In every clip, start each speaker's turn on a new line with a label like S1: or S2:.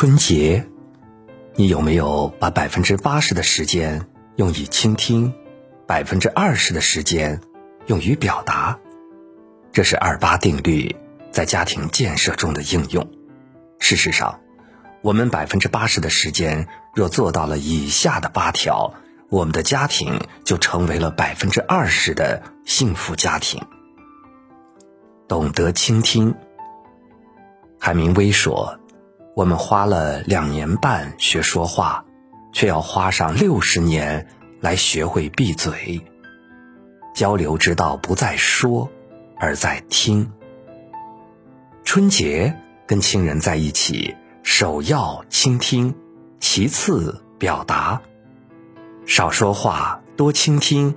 S1: 春节，你有没有把百分之八十的时间用于倾听，百分之二十的时间用于表达？这是二八定律在家庭建设中的应用。事实上，我们百分之八十的时间若做到了以下的八条，我们的家庭就成为了百分之二十的幸福家庭。懂得倾听。海明威说：“我们花了两年半学说话，却要花上六十年来学会闭嘴。交流之道不在说，而在听。春节跟亲人在一起，首要倾听，其次表达。少说话，多倾听，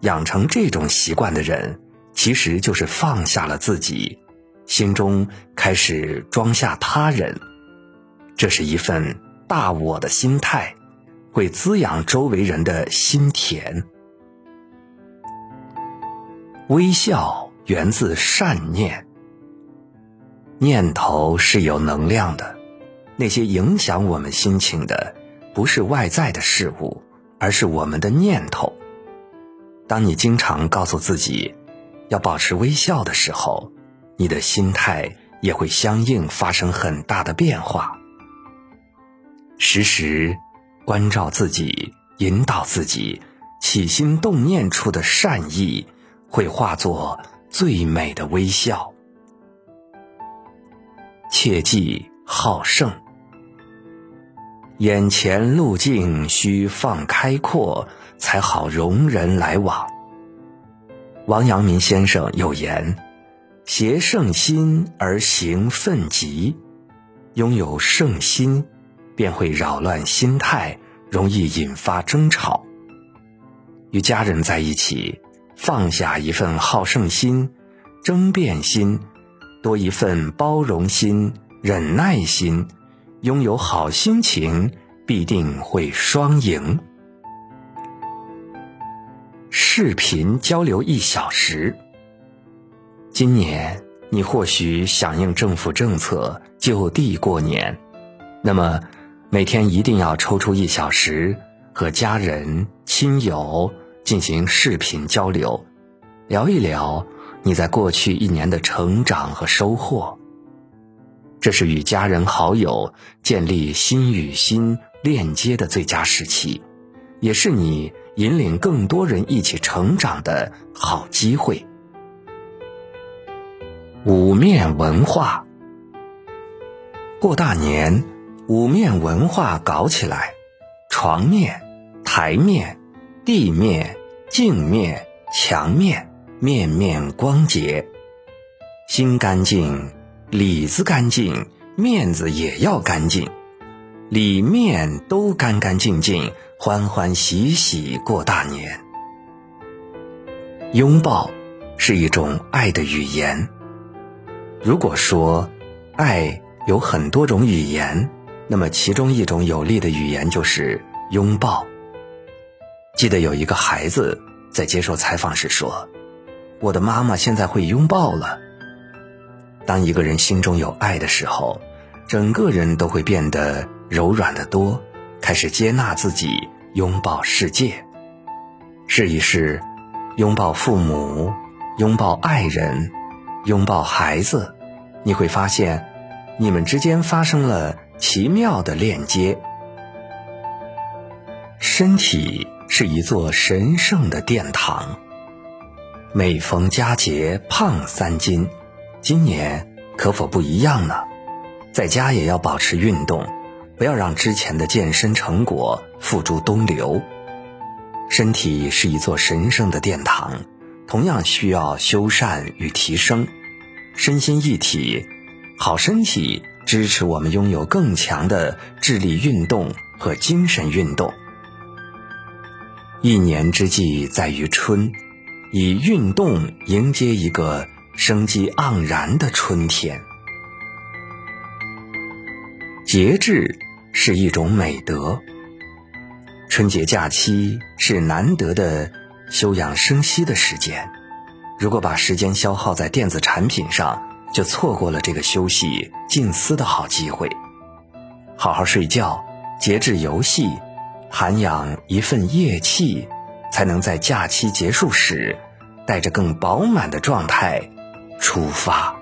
S1: 养成这种习惯的人，其实就是放下了自己。”心中开始装下他人，这是一份大我的心态，会滋养周围人的心田。微笑源自善念，念头是有能量的，那些影响我们心情的，不是外在的事物，而是我们的念头。当你经常告诉自己要保持微笑的时候，你的心态也会相应发生很大的变化。时时关照自己，引导自己，起心动念处的善意，会化作最美的微笑。切记好胜，眼前路径需放开阔，才好容人来往。王阳明先生有言。携圣心而行愤急，拥有圣心，便会扰乱心态，容易引发争吵。与家人在一起，放下一份好胜心、争辩心，多一份包容心、忍耐心，拥有好心情，必定会双赢。视频交流一小时。今年你或许响应政府政策就地过年，那么每天一定要抽出一小时和家人亲友进行视频交流，聊一聊你在过去一年的成长和收获。这是与家人好友建立心与心链接的最佳时期，也是你引领更多人一起成长的好机会。五面文化，过大年，五面文化搞起来，床面、台面、地面、镜面、墙面，面面光洁。心干净，里子干净，面子也要干净，里面都干干净净，欢欢喜喜过大年。拥抱是一种爱的语言。如果说爱有很多种语言，那么其中一种有力的语言就是拥抱。记得有一个孩子在接受采访时说：“我的妈妈现在会拥抱了。”当一个人心中有爱的时候，整个人都会变得柔软的多，开始接纳自己，拥抱世界。试一试，拥抱父母，拥抱爱人，拥抱孩子。你会发现，你们之间发生了奇妙的链接。身体是一座神圣的殿堂。每逢佳节胖三斤，今年可否不一样呢？在家也要保持运动，不要让之前的健身成果付诸东流。身体是一座神圣的殿堂，同样需要修缮与提升。身心一体，好身体支持我们拥有更强的智力运动和精神运动。一年之计在于春，以运动迎接一个生机盎然的春天。节制是一种美德。春节假期是难得的休养生息的时间。如果把时间消耗在电子产品上，就错过了这个休息静思的好机会。好好睡觉，节制游戏，涵养一份业气，才能在假期结束时，带着更饱满的状态出发。